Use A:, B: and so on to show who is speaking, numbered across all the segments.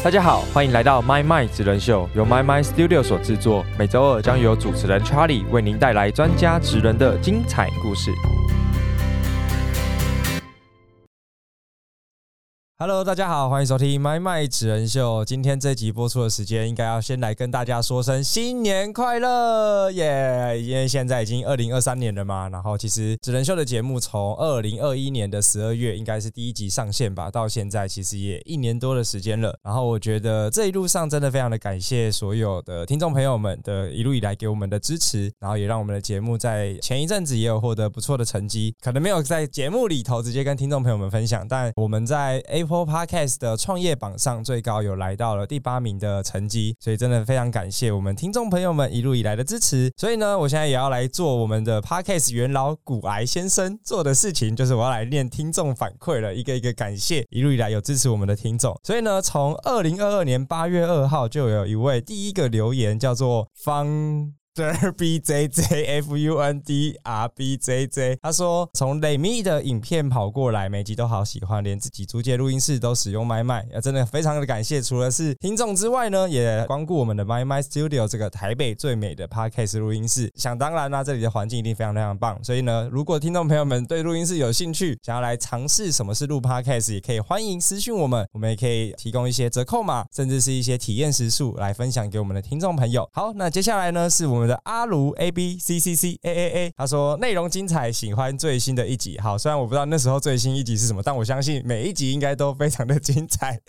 A: 大家好，欢迎来到 My My 职人秀，由 My My Studio 所制作。每周二将由主持人 Charlie 为您带来专家职人的精彩故事。Hello，大家好，欢迎收听《麦麦纸人秀》。今天这集播出的时间，应该要先来跟大家说声新年快乐耶！因为现在已经二零二三年了嘛。然后，其实纸人秀的节目从二零二一年的十二月应该是第一集上线吧，到现在其实也一年多的时间了。然后，我觉得这一路上真的非常的感谢所有的听众朋友们的一路以来给我们的支持，然后也让我们的节目在前一阵子也有获得不错的成绩。可能没有在节目里头直接跟听众朋友们分享，但我们在 A Podcast 的创业榜上最高有来到了第八名的成绩，所以真的非常感谢我们听众朋友们一路以来的支持。所以呢，我现在也要来做我们的 Podcast 元老古癌先生做的事情，就是我要来念听众反馈了，一个一个感谢一路以来有支持我们的听众。所以呢，从二零二二年八月二号就有一位第一个留言叫做方。B J J F U N D R B J J，他说从雷米的影片跑过来，每集都好喜欢，连自己租借录音室都使用麦麦，真的非常的感谢。除了是听众之外呢，也光顾我们的 My My Studio 这个台北最美的 Podcast 录音室。想当然啦，这里的环境一定非常非常棒。所以呢，如果听众朋友们对录音室有兴趣，想要来尝试什么是录 Podcast，也可以欢迎私讯我们，我们也可以提供一些折扣码，甚至是一些体验时数来分享给我们的听众朋友。好，那接下来呢是我们。的阿卢 A B C C C A A A，他说内容精彩，喜欢最新的一集。好，虽然我不知道那时候最新一集是什么，但我相信每一集应该都非常的精彩。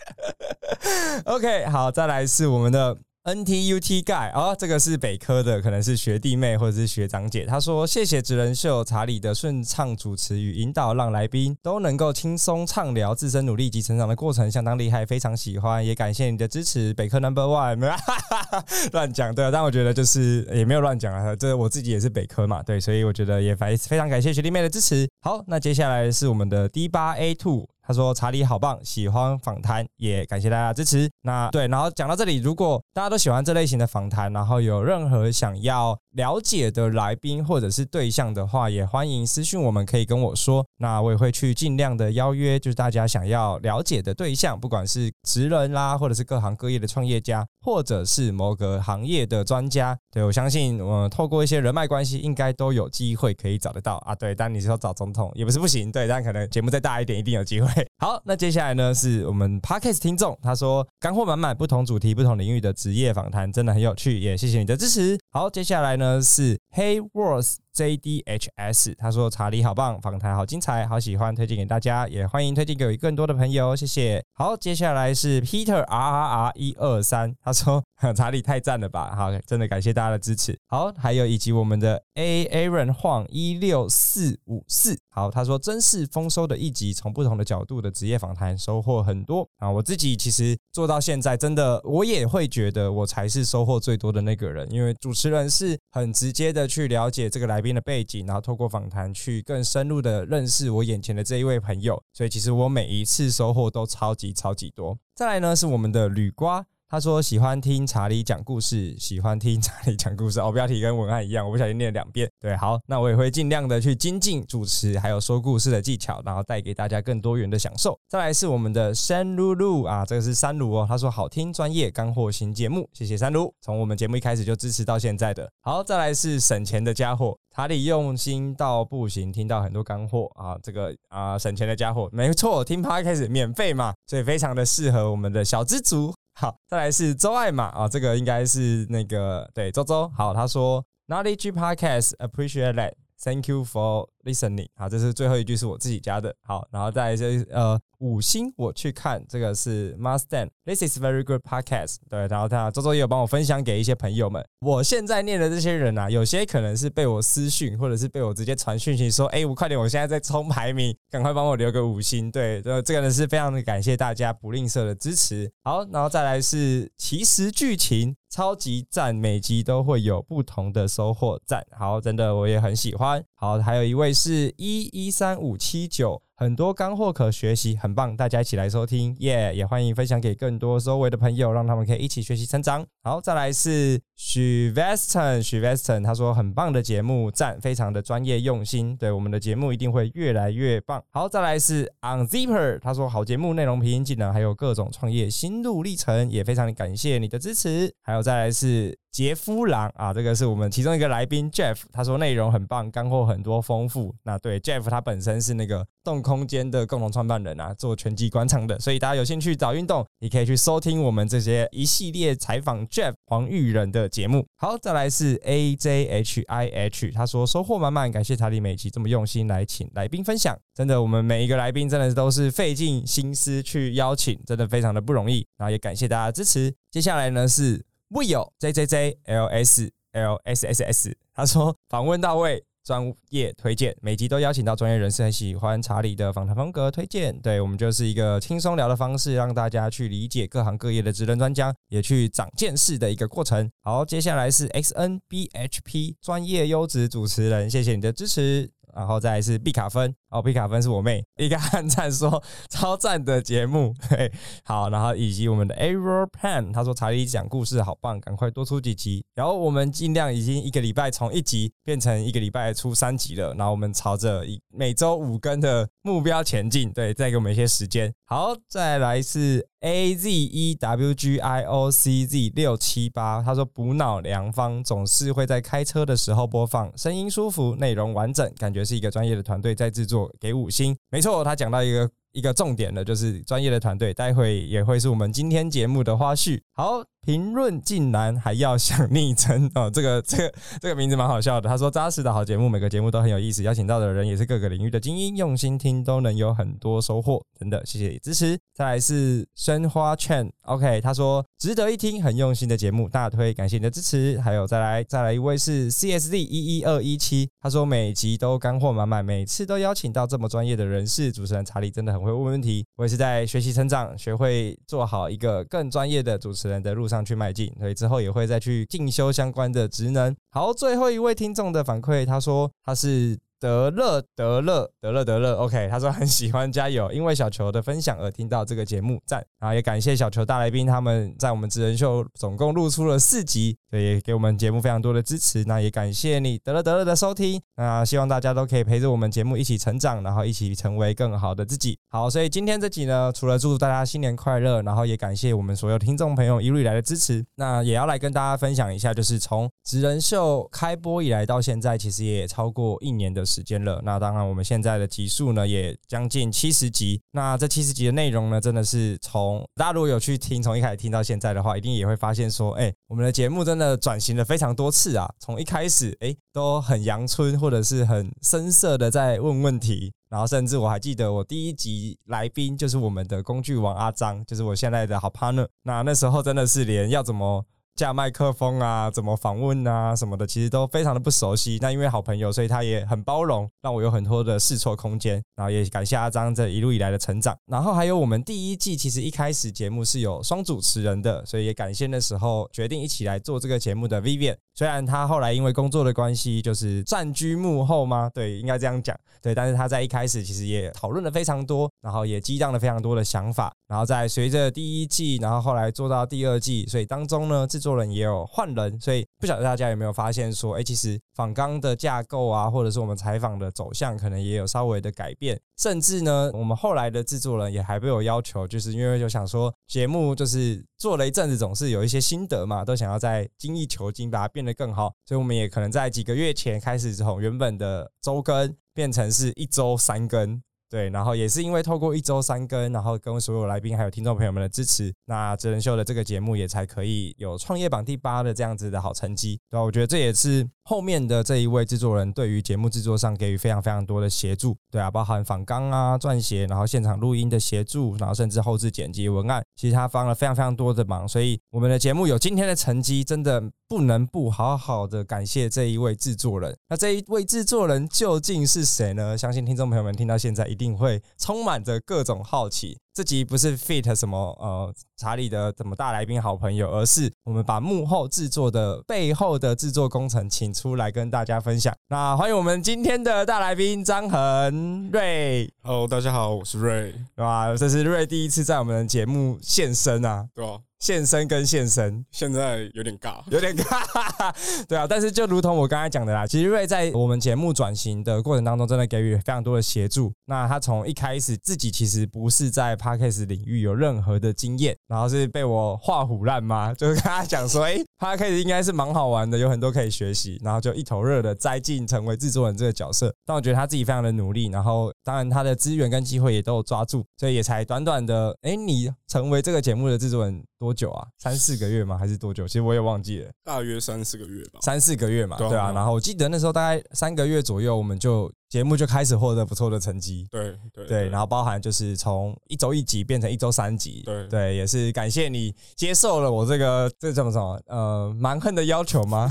A: OK，好，再来是我们的。NTUT Guy 哦，这个是北科的，可能是学弟妹或者是学长姐。他说：“谢谢职人秀查理的顺畅主持与引导，让来宾都能够轻松畅聊自身努力及成长的过程，相当厉害，非常喜欢。也感谢你的支持，北科 Number One。乱讲对，但我觉得就是也没有乱讲啊，这我自己也是北科嘛，对，所以我觉得也非非常感谢学弟妹的支持。好，那接下来是我们的 D 八 A Two。”他说查理好棒，喜欢访谈，也感谢大家支持。那对，然后讲到这里，如果大家都喜欢这类型的访谈，然后有任何想要了解的来宾或者是对象的话，也欢迎私讯我们，可以跟我说。那我也会去尽量的邀约，就是大家想要了解的对象，不管是职人啦，或者是各行各业的创业家，或者是某个行业的专家。对我相信，我透过一些人脉关系，应该都有机会可以找得到啊。对，但你说找总统也不是不行，对，但可能节目再大一点，一定有机会。好，那接下来呢是我们 podcast 听众，他说干货满满，不同主题、不同领域的职业访谈，真的很有趣，也谢谢你的支持。好，接下来呢是 Hey Worth。JDHS，他说查理好棒，访谈好精彩，好喜欢，推荐给大家，也欢迎推荐给更多的朋友，谢谢。好，接下来是 Peter RRR 一二三，他说 查理太赞了吧，好，真的感谢大家的支持。好，还有以及我们的 A Aaron 晃一六四五四，好，他说真是丰收的一集，从不同的角度的职业访谈收获很多啊。我自己其实做到现在，真的我也会觉得我才是收获最多的那个人，因为主持人是很直接的去了解这个来。编的背景，然后透过访谈去更深入的认识我眼前的这一位朋友，所以其实我每一次收获都超级超级多。再来呢是我们的吕瓜。他说喜欢听查理讲故事，喜欢听查理讲故事。哦，标题跟文案一样，我不小心念了两遍。对，好，那我也会尽量的去精进主持，还有说故事的技巧，然后带给大家更多元的享受。再来是我们的山露露啊，这个是山鲁哦。他说好听、专业、干货型节目，谢谢山鲁，从我们节目一开始就支持到现在的。好，再来是省钱的家伙，查理用心到不行，听到很多干货啊，这个啊省钱的家伙，没错，听趴开始免费嘛，所以非常的适合我们的小资族。好，再来是周爱玛啊，这个应该是那个对周周。好，他说 Knowledge Podcast appreciate that，thank you for listening。好，这是最后一句是我自己加的。好，然后再这呃。五星，我去看这个是 Mustang。This is very good podcast。对，然后他周周也有帮我分享给一些朋友们。我现在念的这些人啊，有些可能是被我私讯，或者是被我直接传讯息说：“哎，我快点，我现在在冲排名，赶快帮我留个五星。”对，这，这个呢是非常的感谢大家不吝啬的支持。好，然后再来是其实剧情超级赞，每集都会有不同的收获赞。好，真的我也很喜欢。好，还有一位是一一三五七九。很多干货可学习，很棒，大家一起来收听，耶！也欢迎分享给更多周围的朋友，让他们可以一起学习成长。好，再来是许 Weston，许 Weston，他说很棒的节目，赞，非常的专业用心，对我们的节目一定会越来越棒。好，再来是 Unzipper，他说好节目内容平易近人，还有各种创业心路历程，也非常感谢你的支持。还有再来是。杰夫郎啊，这个是我们其中一个来宾 Jeff，他说内容很棒，干货很多，丰富。那对 Jeff 他本身是那个动空间的共同创办人啊，做拳击广场的，所以大家有兴趣找运动，你可以去收听我们这些一系列采访 Jeff 黄玉仁的节目。好，再来是 AJHIH，他说收获满满，感谢查理每期这么用心来请来宾分享，真的我们每一个来宾真的都是费尽心思去邀请，真的非常的不容易。然后也感谢大家支持。接下来呢是。Will J J J L S L S S S，他说访问到位，专业推荐，每集都邀请到专业人士，很喜欢查理的访谈风格，推荐。对我们就是一个轻松聊的方式，让大家去理解各行各业的职能专家，也去长见识的一个过程。好，接下来是 X N B H P 专业优质主持人，谢谢你的支持。然后再是毕卡芬哦，毕卡芬是我妹，一个暗赞说超赞的节目，嘿，好，然后以及我们的 Aero Pan，他说查理讲故事好棒，赶快多出几集。然后我们尽量已经一个礼拜从一集变成一个礼拜出三集了，然后我们朝着一每周五更的目标前进，对，再给我们一些时间。好，再来是 A Z E W G I O C Z 六七八，他说补脑良方总是会在开车的时候播放，声音舒服，内容完整，感觉。是一个专业的团队在制作，给五星。没错，他讲到一个一个重点的，就是专业的团队，待会也会是我们今天节目的花絮。好。评论竟然还要想昵称哦，这个 这个这个名字蛮好笑的。他说扎实的好节目，每个节目都很有意思，邀请到的人也是各个领域的精英，用心听都能有很多收获。真的，谢谢你支持。再来是生花券，OK，他说值得一听，很用心的节目，大推，感谢你的支持。还有再来再来一位是 CSD 一一二一七，他说每集都干货满满，每次都邀请到这么专业的人士，主持人查理真的很我会问问题。我也是在学习成长，学会做好一个更专业的主持人的路。上去迈进，所以之后也会再去进修相关的职能。好，最后一位听众的反馈，他说他是。得乐得乐得乐得乐，OK，他说很喜欢加油，因为小球的分享而听到这个节目，赞。然后也感谢小球大来宾他们在我们职人秀总共录出了四集，所以给我们节目非常多的支持。那也感谢你得乐得乐的收听，那希望大家都可以陪着我们节目一起成长，然后一起成为更好的自己。好，所以今天这集呢，除了祝大家新年快乐，然后也感谢我们所有听众朋友一路以来的支持，那也要来跟大家分享一下，就是从职人秀开播以来到现在，其实也超过一年的。时间了，那当然，我们现在的集数呢也将近七十集。那这七十集的内容呢，真的是从大家如果有去听，从一开始听到现在的话，一定也会发现说，哎，我们的节目真的转型了非常多次啊。从一开始，哎，都很阳春或者是很深色的在问问题，然后甚至我还记得我第一集来宾就是我们的工具王阿张，就是我现在的好 partner。那那时候真的是连要怎么。架麦克风啊，怎么访问啊，什么的，其实都非常的不熟悉。那因为好朋友，所以他也很包容，让我有很多的试错空间。然后也感谢阿张这一路以来的成长。然后还有我们第一季，其实一开始节目是有双主持人的，所以也感谢那时候决定一起来做这个节目的 Vivian。虽然他后来因为工作的关系，就是暂居幕后吗？对，应该这样讲。对，但是他在一开始其实也讨论了非常多，然后也激荡了非常多的想法。然后在随着第一季，然后后来做到第二季，所以当中呢，制作人也有换人。所以不晓得大家有没有发现说，哎，其实访纲的架构啊，或者是我们采访的走向，可能也有稍微的改变。甚至呢，我们后来的制作人也还被我要求，就是因为就想说，节目就是做了一阵子，总是有一些心得嘛，都想要在精益求精，把它变得更好。所以我们也可能在几个月前开始从原本的周更变成是一周三更。对，然后也是因为透过一周三更，然后跟所有来宾还有听众朋友们的支持，那真人秀的这个节目也才可以有创业榜第八的这样子的好成绩，对吧？我觉得这也是后面的这一位制作人对于节目制作上给予非常非常多的协助，对啊，包含访纲啊、撰写，然后现场录音的协助，然后甚至后置剪辑文案，其实他帮了非常非常多的忙，所以我们的节目有今天的成绩，真的不能不好好的感谢这一位制作人。那这一位制作人究竟是谁呢？相信听众朋友们听到现在一。一定会充满着各种好奇。这集不是 fit 什么呃查理的什么大来宾好朋友，而是我们把幕后制作的背后的制作工程请出来跟大家分享。那欢迎我们今天的大来宾张恒瑞。
B: Hello，大家好，我是瑞，
A: 对吧？这是瑞第一次在我们的节目现身啊，
B: 对吧？
A: 现身跟现身，
B: 现在有点尬，
A: 有点尬，对啊。但是就如同我刚才讲的啦，其实瑞在我们节目转型的过程当中，真的给予非常多的协助。那他从一开始自己其实不是在 podcast 领域有任何的经验，然后是被我画虎烂吗？就是跟他讲说，哎，podcast 应该是蛮好玩的，有很多可以学习，然后就一头热的栽进成为制作人这个角色。但我觉得他自己非常的努力，然后当然他的资源跟机会也都有抓住，所以也才短短的，哎，你成为这个节目的制作人。多久啊？三四个月吗？还是多久？其实我也忘记了，
B: 大约三四个月吧。
A: 三四个月嘛，对啊。然后我记得那时候大概三个月左右，我们就。节目就开始获得不错的成绩，
B: 对对
A: 对，然后包含就是从一周一集变成一周三集，
B: 对
A: 对，也是感谢你接受了我这个这怎么么呃蛮横的要求吗？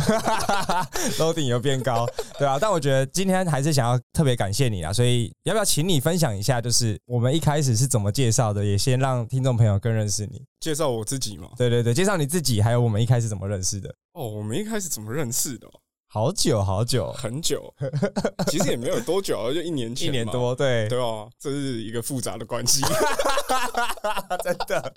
A: 楼顶又变高，对啊，但我觉得今天还是想要特别感谢你啊，所以要不要请你分享一下，就是我们一开始是怎么介绍的，也先让听众朋友更认识你，
B: 介绍我自己嘛？
A: 对对对，介绍你自己，还有我们一开始怎么认识的？
B: 哦，我们一开始怎么认识的？
A: 好久好久，
B: 很久，其实也没有多久，就一年前，
A: 一年多，对。
B: 对哦，这是一个复杂的关系，
A: 真的。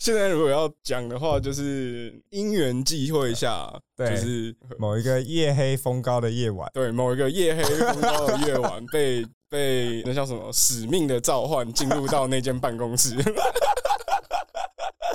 B: 现在如果要讲的话，就是因缘际会下，就是
A: 某一个夜黑风高的夜晚，
B: 对，某一个夜黑风高的夜晚，被被那叫什么？使命的召唤，进入到那间办公室。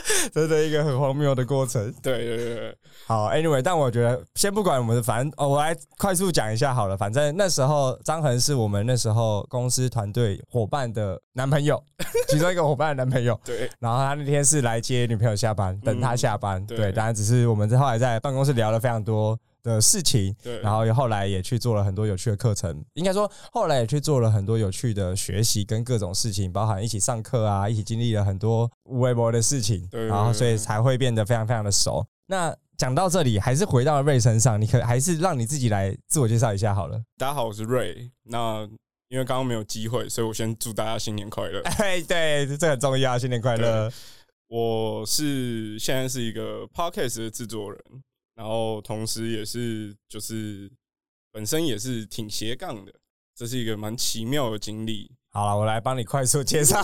A: 真的一个很荒谬的过程。
B: 对对对，
A: 好，Anyway，但我觉得先不管我们，反正哦，我来快速讲一下好了。反正那时候张恒是我们那时候公司团队伙伴的男朋友，其中一个伙伴的男朋友。
B: 对。
A: 然后他那天是来接女朋友下班，等他下班。对。当然，只是我们在后来在办公室聊了非常多。的事情，
B: 对，
A: 然后后来也去做了很多有趣的课程，应该说后来也去做了很多有趣的学习跟各种事情，包含一起上课啊，一起经历了很多微博的事情，对然后所以才会变得非常非常的熟。那讲到这里，还是回到了瑞身上，你可还是让你自己来自我介绍一下好了。
B: 大家好，我是瑞。那因为刚刚没有机会，所以我先祝大家新年快乐。
A: 哎，对，这很重要，新年快乐。
B: 我是现在是一个 podcast 的制作人。然后，同时也是，就是本身也是挺斜杠的，这是一个蛮奇妙的经历。
A: 好了，我来帮你快速介绍。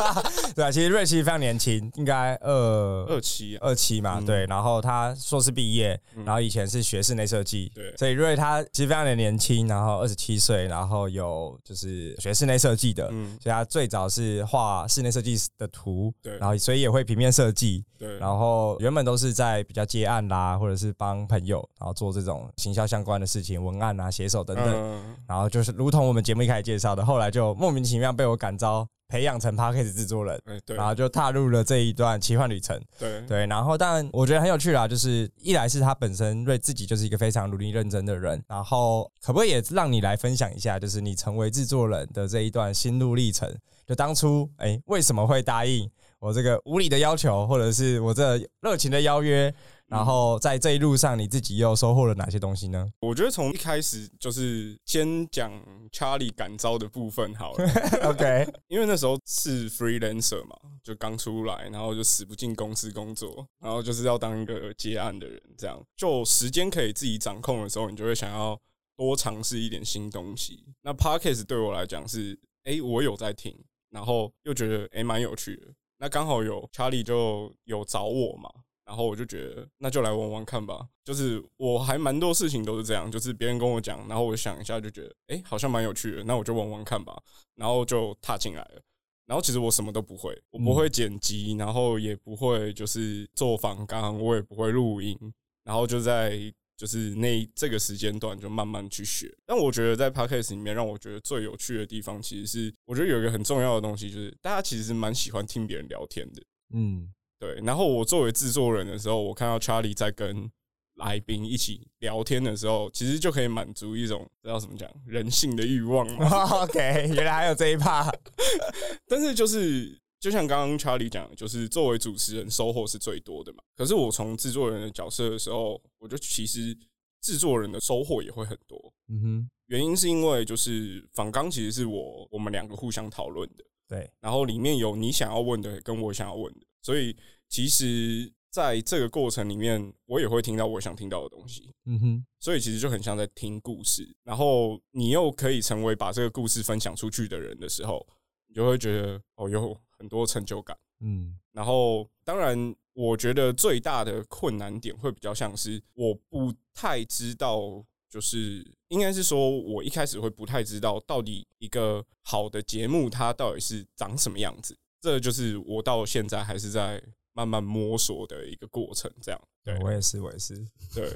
A: 对啊，其实瑞奇非常年轻，应该二
B: 二七
A: 二七嘛。对，然后他硕士毕业，然后以前是学室内设计。
B: 对，
A: 所以瑞他其实非常的年轻，然后二十七岁，然后有就是学室内设计的。嗯，所以他最早是画室内设计的图。
B: 对，
A: 然后所以也会平面设计。
B: 对，
A: 然后原本都是在比较接案啦，或者是帮朋友，然后做这种行销相关的事情，文案啊、写手等等。然后就是如同我们节目一开始介绍的，后来就莫名奇妙被我感召，培养成 p a r k a s 制作人，
B: 对，
A: 然后就踏入了这一段奇幻旅程，
B: 对
A: 对。然后，但我觉得很有趣啦，就是一来是他本身对自己就是一个非常努力认真的人，然后可不可以也让你来分享一下，就是你成为制作人的这一段心路历程？就当初哎，为什么会答应我这个无理的要求，或者是我这热情的邀约？然后在这一路上，你自己又收获了哪些东西呢？
B: 我觉得从一开始就是先讲查理感召的部分好了。
A: OK，
B: 因为那时候是 freelancer 嘛，就刚出来，然后就死不进公司工作，然后就是要当一个接案的人，这样就时间可以自己掌控的时候，你就会想要多尝试一点新东西。那 Podcast 对我来讲是，哎，我有在听，然后又觉得哎蛮有趣的。那刚好有查理就有找我嘛。然后我就觉得，那就来玩玩看吧。就是我还蛮多事情都是这样，就是别人跟我讲，然后我想一下就觉得，哎，好像蛮有趣的，那我就玩玩看吧。然后就踏进来了。然后其实我什么都不会，我不会剪辑，然后也不会就是做访纲，我也不会录音。然后就在就是那这个时间段就慢慢去学。但我觉得在 podcast 里面，让我觉得最有趣的地方，其实是我觉得有一个很重要的东西，就是大家其实蛮喜欢听别人聊天的。嗯。对，然后我作为制作人的时候，我看到 Charlie 在跟来宾一起聊天的时候，其实就可以满足一种知道怎么讲人性的欲望。
A: OK，原来还有这一趴。
B: 但是就是就像刚刚 Charlie 讲，就是作为主持人收获是最多的嘛。可是我从制作人的角色的时候，我就其实制作人的收获也会很多。嗯哼，原因是因为就是访纲其实是我我们两个互相讨论的。
A: 对，
B: 然后里面有你想要问的跟我想要问的，所以其实在这个过程里面，我也会听到我想听到的东西。
A: 嗯哼，
B: 所以其实就很像在听故事，然后你又可以成为把这个故事分享出去的人的时候，你就会觉得哦，有很多成就感。
A: 嗯
B: 然后，当然，我觉得最大的困难点会比较像是我不太知道，就是应该是说，我一开始会不太知道到底一个好的节目它到底是长什么样子。这就是我到现在还是在慢慢摸索的一个过程。这样，对
A: 我也是，我也是。
B: 对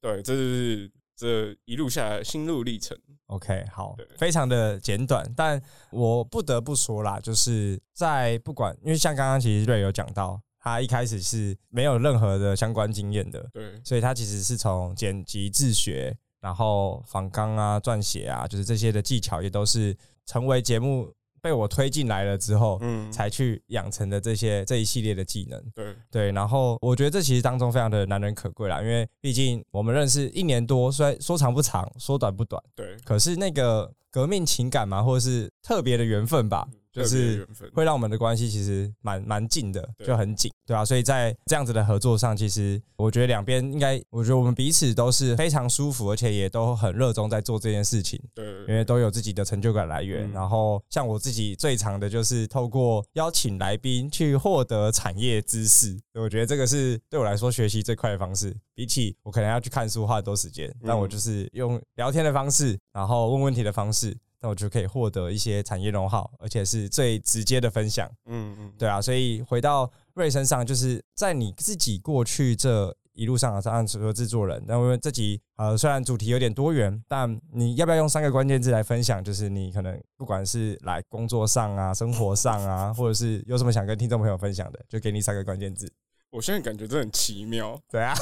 B: 对，这就是这一路下来心路历程。
A: OK，好，非常的简短，但我不得不说啦，就是在不管，因为像刚刚其实瑞有讲到，他一开始是没有任何的相关经验的，
B: 对
A: 所以他其实是从剪辑自学，然后仿纲啊、撰写啊，就是这些的技巧，也都是成为节目被我推进来了之后，
B: 嗯，
A: 才去养成的这些这一系列的技能。
B: 对。
A: 对，然后我觉得这其实当中非常的难能可贵啦，因为毕竟我们认识一年多，虽然说长不长，说短不短，
B: 对，
A: 可是那个革命情感嘛，或者是特别的缘分吧，就是。会让我们的关系其实蛮蛮近的，就很紧，对啊，所以在这样子的合作上，其实我觉得两边应该，我觉得我们彼此都是非常舒服，而且也都很热衷在做这件事情。
B: 对
A: 因为都有自己的成就感来源，
B: 嗯
A: 然后像我自己最长的就是透过邀请来宾去获得产业知识，我觉得这个是对我来说学习最快的方式。比起我可能要去看书花很多时间，但我就是用聊天的方式，然后问问题的方式，那我就可以获得一些产业 know how，而且是最直接的分享。
B: 嗯嗯，
A: 对啊，所以回到瑞身上，就是在你自己过去这一路上啊，当然除了制作人，那我们这集呃虽然主题有点多元，但你要不要用三个关键字来分享？就是你可能不管是来工作上啊、生活上啊，或者是有什么想跟听众朋友分享的，就给你三个关键字。
B: 我现在感觉这很奇妙。
A: 对啊，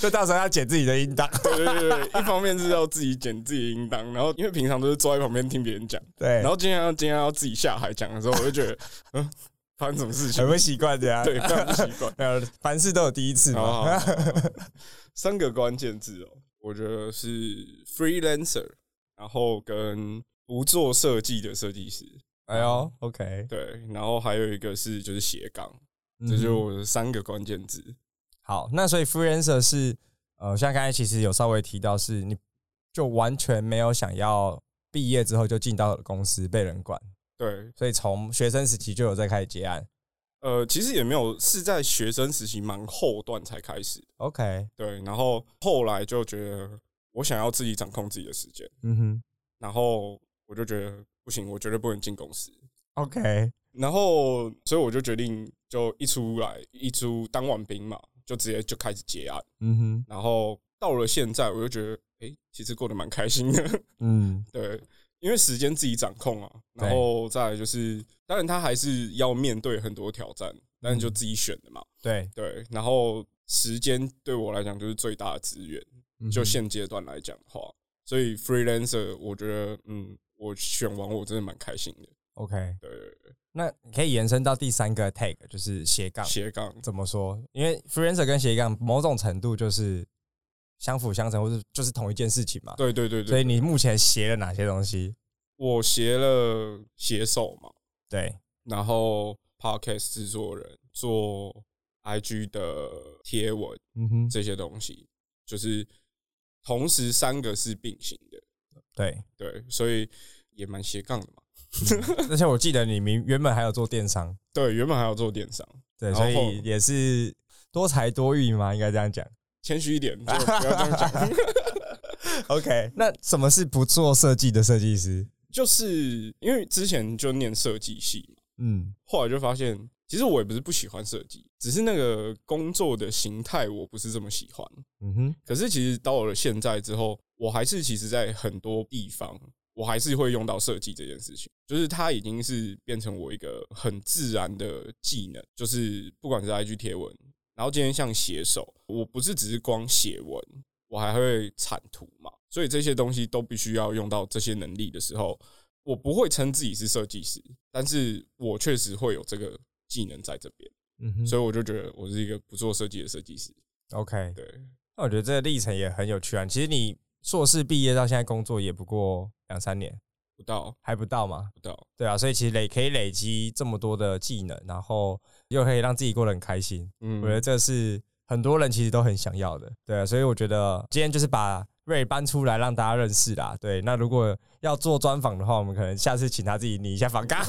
A: 就到时候要剪自己的音档。
B: 对对对对，一方面是要自己剪自己的音档，然后因为平常都是坐在旁边听别人讲，
A: 对，
B: 然后今天要今天要自己下海讲的时候，我就觉得，嗯，发生什么事情
A: 很？不习惯的啊。
B: 对，非常不习惯。
A: 呃，凡事都有第一次嘛。
B: 好好 三个关键字哦，我觉得是 freelancer，然后跟不做设计的设计师，
A: 哎呦，OK，
B: 对，然后还有一个是就是斜杠，
A: 嗯
B: 这就是我的三个关键字。
A: 好，那所以 freelancer 是呃，像刚才其实有稍微提到，是你就完全没有想要毕业之后就进到公司被人管，
B: 对，
A: 所以从学生时期就有在开始接案。
B: 呃，其实也没有，是在学生时期蛮后段才开始。
A: OK，
B: 对，然后后来就觉得我想要自己掌控自己的时间，
A: 嗯哼
B: 然后我就觉得不行，我绝对不能进公司。
A: ，OK，
B: 然后，所以我就决定，就一出来一出当完兵嘛，就直接就开始结案。
A: 嗯哼，
B: 然后到了现在，我就觉得，哎、其实过得蛮开心的。
A: 嗯，
B: 对，因为时间自己掌控啊，然后再来就是，当然他还是要面对很多挑战，但是就自己选的嘛。
A: 对，
B: 对，然后时间对我来讲就是最大的资源。就现阶段来讲的话，所以 freelancer 我觉得，嗯，我选完我真的蛮开心的。
A: OK，
B: 对对对，
A: 那可以延伸到第三个 tag，就是斜杠。
B: 斜杠，
A: 怎么说？因为 freelancer 跟斜杠某种程度就是相辅相成，或是就是同一件事情嘛。
B: 对对对对，
A: 所以你目前斜了哪些东西？
B: 我斜了写手嘛，
A: 对，
B: 然后 podcast 制作人做 IG 的贴文
A: 嗯哼，
B: 这些东西，就是同时三个是并行的，
A: 对。
B: 对，所以也蛮斜杠的嘛。
A: 而且我记得你明原本还有做电商，
B: 对，原本还有做电商，
A: 对，所以也是多才多艺嘛，应该这样讲。
B: 谦虚一点，就不要这样讲。
A: OK，那什么是不做设计的设计师？
B: 就是因为之前就念设计系嘛，
A: 嗯
B: 后来就发现，其实我也不是不喜欢设计，只是那个工作的形态我不是这么喜欢。
A: 嗯哼，
B: 可是其实到了现在之后，我还是其实在很多地方，我还是会用到设计这件事情，就是它已经是变成我一个很自然的技能，就是不管是 IG 贴文，然后今天像写手，我不是只是光写文，我还会产图嘛，所以这些东西都必须要用到这些能力的时候，我不会称自己是设计师，但是我确实会有这个技能在这边，
A: 嗯哼，
B: 所以我就觉得我是一个不做设计的设计师。
A: OK，
B: 对，
A: 那我觉得这个历程也很有趣啊。其实你硕士毕业到现在工作也不过两三年，
B: 不到
A: 还不到吗？
B: 不到，
A: 对啊，所以其实累可以累积这么多的技能，然后又可以让自己过得很开心，
B: 嗯
A: 我觉得这是很多人其实都很想要的。对啊，所以我觉得今天就是把瑞搬出来让大家认识啦。对，那如果要做专访的话，我们可能下次请他自己拟一下访纲。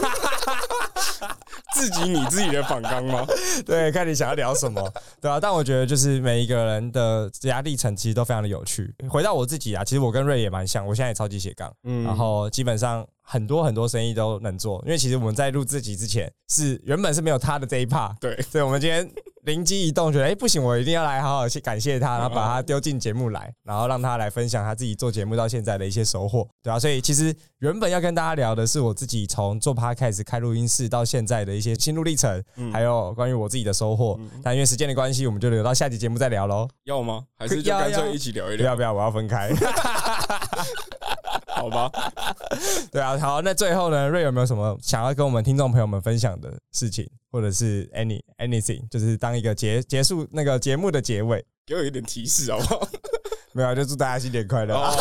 B: 自己拟自己的访纲吗？
A: 对，看你想要聊什么，对啊。但我觉得就是每一个人的职涯历程其实都非常的有趣。回到我自己啊，其实我跟瑞也蛮像，我现在也超级斜杠，
B: 嗯
A: 然后基本上很多很多生意都能做。因为其实我们在录自己之前是原本是没有他的这一 part，
B: 对，
A: 所以我们今天灵机一动，觉得哎、诶不行，我一定要来好好去感谢他，然后把他丢进节目来，然后让他来分享他自己做节目到现在的一些收获，对啊，所以其实原本要跟大家聊的是我自己从做 podcast 开录音室到现在的一些心路历程，
B: 嗯
A: 还有关于我自己的收获。
B: 嗯
A: 但因为时间的关系，我们就留到下集节目再聊喽。
B: 要吗？还是就
A: 要要
B: 干脆一起聊一聊？
A: 不要不要，我要分开。
B: 好吧，
A: 对啊，好，那最后呢，瑞有没有什么想要跟我们听众朋友们分享的事情，或者是 any anything，就是当一个结结束那个节目的结尾？
B: 给我一点提示好不好？
A: 没有，就祝大家新年快乐。
B: 哦，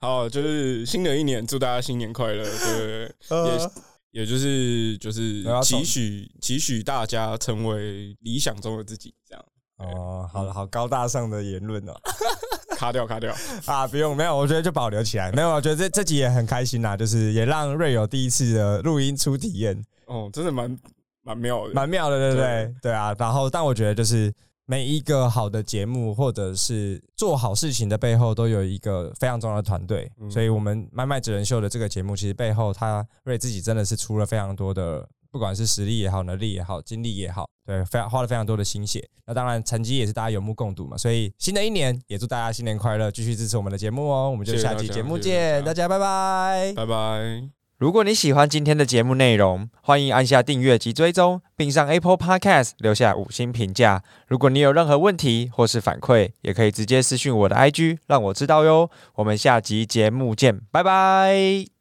B: 好，就是新的一年，祝大家新年快乐。对，
A: 呃
B: 也就是就是
A: 我要从
B: 期许期许大家成为理想中的自己，这样
A: 哦，好了好高大上的言论哦。
B: 卡掉卡掉。
A: 啊，不用，没有，我觉得就保留起来。没有，我觉得这这集也很开心啦，就是也让瑞友第一次的录音初体验，
B: 哦，真的蛮蛮妙的，
A: 蛮妙的，对不对？对啊，然后但我觉得就是每一个好的节目或者是做好事情的背后，都有一个非常重要的团队。
B: 嗯
A: 所以，我们麦麦职人秀的这个节目，其实背后他瑞自己真的是出了非常多的，不管是实力也好、能力也好、精力也好，对，非常花了非常多的心血。那当然，成绩也是大家有目共睹嘛。所以，新的一年也祝大家新年快乐，继续支持我们的节目哦。我们就下期节目
B: 谢谢
A: 见，
B: 大
A: 大家拜拜。
B: 拜拜。
A: 如果你喜欢今天的节目内容，欢迎按下订阅及追踪，并上 Apple Podcast 留下五星评价。如果你有任何问题或是反馈，也可以直接私讯我的 IG，让我知道哟。我们下集节目见，拜拜。